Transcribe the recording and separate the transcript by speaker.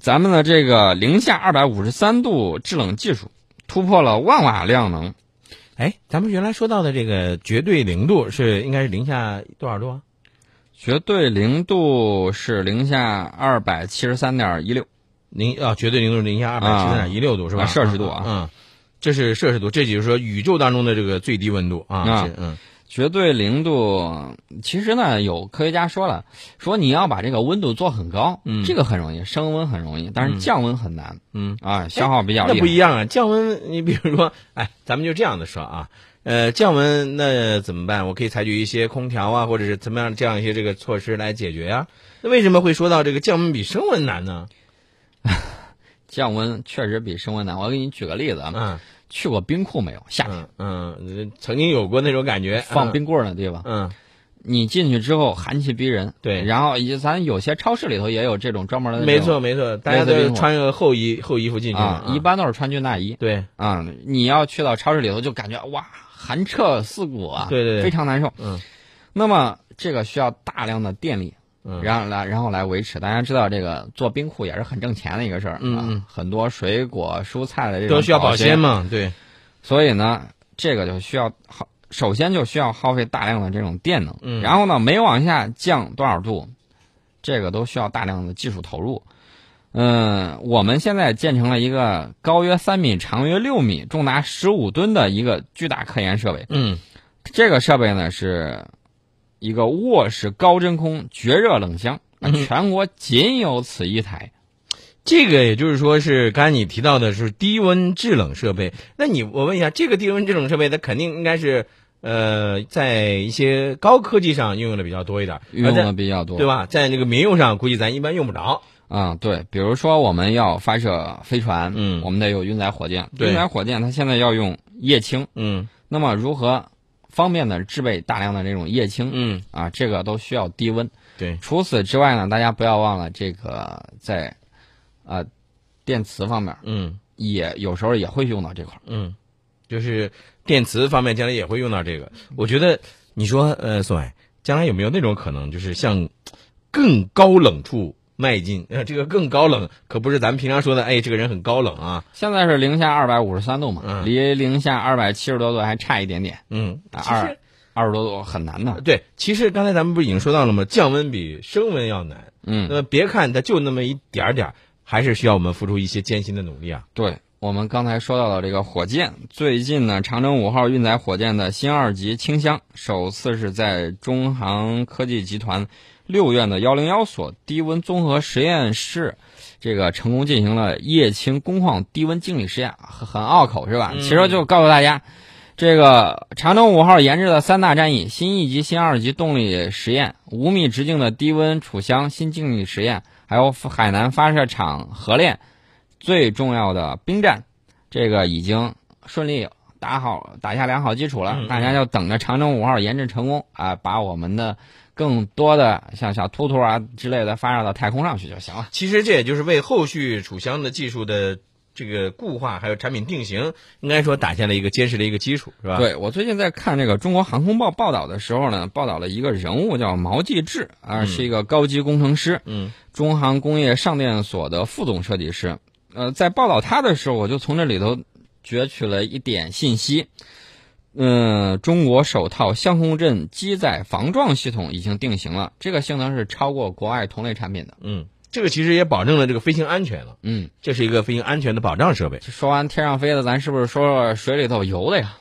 Speaker 1: 咱们的这个零下二百五十三度制冷技术突破了万瓦量能。
Speaker 2: 哎，咱们原来说到的这个绝对零度是应该是零下多少度啊？
Speaker 1: 绝对零度是零下二百七十三点一六，
Speaker 2: 零啊，绝对零度是零下二百七十三点一六度是吧？
Speaker 1: 摄氏度啊，
Speaker 2: 嗯，这是摄氏度，这就是说宇宙当中的这个最低温度啊。嗯
Speaker 1: 绝对零度，其实呢，有科学家说了，说你要把这个温度做很高，
Speaker 2: 嗯
Speaker 1: 这个很容易，升温很容易，但是降温很难、
Speaker 2: 嗯，
Speaker 1: 啊，消耗比较。
Speaker 2: 那不一样啊，降温，你比如说，哎，咱们就这样的说啊，呃，降温那怎么办？我可以采取一些空调啊，或者是怎么样这样一些这个措施来解决呀、那为什么会说到这个降温比升温难呢？
Speaker 1: 降温确实比升温难。我给你举个例子啊，
Speaker 2: 嗯
Speaker 1: 去过冰库没有？夏天、
Speaker 2: 嗯嗯，曾经有过那种感觉，
Speaker 1: 放冰棍儿呢，对吧？
Speaker 2: 嗯，
Speaker 1: 你进去之后寒气逼人，
Speaker 2: 对。
Speaker 1: 然后也咱有些超市里头也有这种专门的
Speaker 2: 没错没错，大家都穿个厚衣厚衣服进去
Speaker 1: 一般都是穿军大衣。
Speaker 2: 对。
Speaker 1: 啊。你要去到超市里头，就感觉哇，寒彻四骨啊，
Speaker 2: 对对对。
Speaker 1: 非常难受。
Speaker 2: 嗯。
Speaker 1: 那么这个需要大量的电力，
Speaker 2: 嗯
Speaker 1: 然后来然后来维持。大家知道这个做冰库也是很挣钱的一个事儿，
Speaker 2: 嗯嗯
Speaker 1: 啊，很多水果蔬菜的这种
Speaker 2: 都需要保
Speaker 1: 鲜
Speaker 2: 鲜，嘛，对，
Speaker 1: 所以呢，这个就需要耗，首先就需要耗费大量的这种电能，
Speaker 2: 嗯
Speaker 1: 然后呢，每往下降多少度，这个都需要大量的技术投入。嗯，我们现在建成了一个高约三米、长约六米、重达十五吨的一个巨大科研设备。
Speaker 2: 嗯
Speaker 1: 这个设备呢是一个卧室高真空绝热冷箱，全国仅有此一台。
Speaker 2: 这个也就是说是刚才你提到的是低温制冷设备，那你我问一下，这个低温制冷设备它肯定应该是呃在一些高科技上应用的比较多一点，
Speaker 1: 运用的比较多，
Speaker 2: 对吧？在那个民用上估计咱一般用不着。
Speaker 1: 啊、对，比如说我们要发射飞船，
Speaker 2: 嗯。
Speaker 1: 我们得有运载火箭，
Speaker 2: 对。
Speaker 1: 运载火箭它现在要用液氢，
Speaker 2: 嗯。
Speaker 1: 那么如何方便的制备大量的这种液氢、
Speaker 2: 嗯，
Speaker 1: 啊，这个都需要低温。
Speaker 2: 对，
Speaker 1: 除此之外呢，大家不要忘了这个在啊、电磁方面
Speaker 2: 嗯
Speaker 1: 也有时候也会用到这块儿。
Speaker 2: 嗯，就是电磁方面将来也会用到这个。我觉得你说呃，宋伟，将来有没有那种可能，就是像更高冷处迈进？呃，这个更高冷可不是咱们平常说的，哎，这个人很高冷啊。
Speaker 1: 现在是零下二百五十三度嘛，
Speaker 2: 嗯
Speaker 1: 离零下二百七十多度还差一点点，
Speaker 2: 嗯，
Speaker 1: 二二十多度很难的。
Speaker 2: 对，其实刚才咱们不是已经说到了吗？降温比升温要难。
Speaker 1: 嗯
Speaker 2: 那，么别看它就那么一点点儿，还是需要我们付出一些艰辛的努力啊。
Speaker 1: 对，我们刚才说到了这个火箭，最近呢，长征五号运载火箭的新二级氢箱首次是在中航科技集团六院的幺零幺所低温综合实验室，这个成功进行了液氢工况低温静力实验，很很拗口是吧？
Speaker 2: 嗯
Speaker 1: 其实就告诉大家。这个长征五号研制的三大战役新一级、新二级动力实验、五米直径的低温储箱新静力实验，还有海南发射场核练，最重要的兵站，这个已经顺利打好打下良好基础了。大家就等着长征五号研制成功啊，把我们的更多的像小兔兔啊之类的发射到太空上去就行了。
Speaker 2: 其实这也就是为后续储箱的技术的这个固化，还有产品定型，应该说打下了一个坚实的一个基础，是吧？，
Speaker 1: 对我最近在看这个中国航空报报道的时候呢，报道了一个人物叫毛继志啊，
Speaker 2: 嗯
Speaker 1: 是一个高级工程师，
Speaker 2: 嗯
Speaker 1: 中航工业上电所的副总设计师。呃，在报道他的时候，我就从这里头攫取了一点信息。嗯，中国首套相控阵机载防撞系统已经定型了，这个性能是超过国外同类产品的。
Speaker 2: 嗯，这个其实也保证了这个飞行安全了，
Speaker 1: 嗯，
Speaker 2: 这是一个飞行安全的保障设备。
Speaker 1: 说完天上飞的，咱是不是说说水里头游的呀？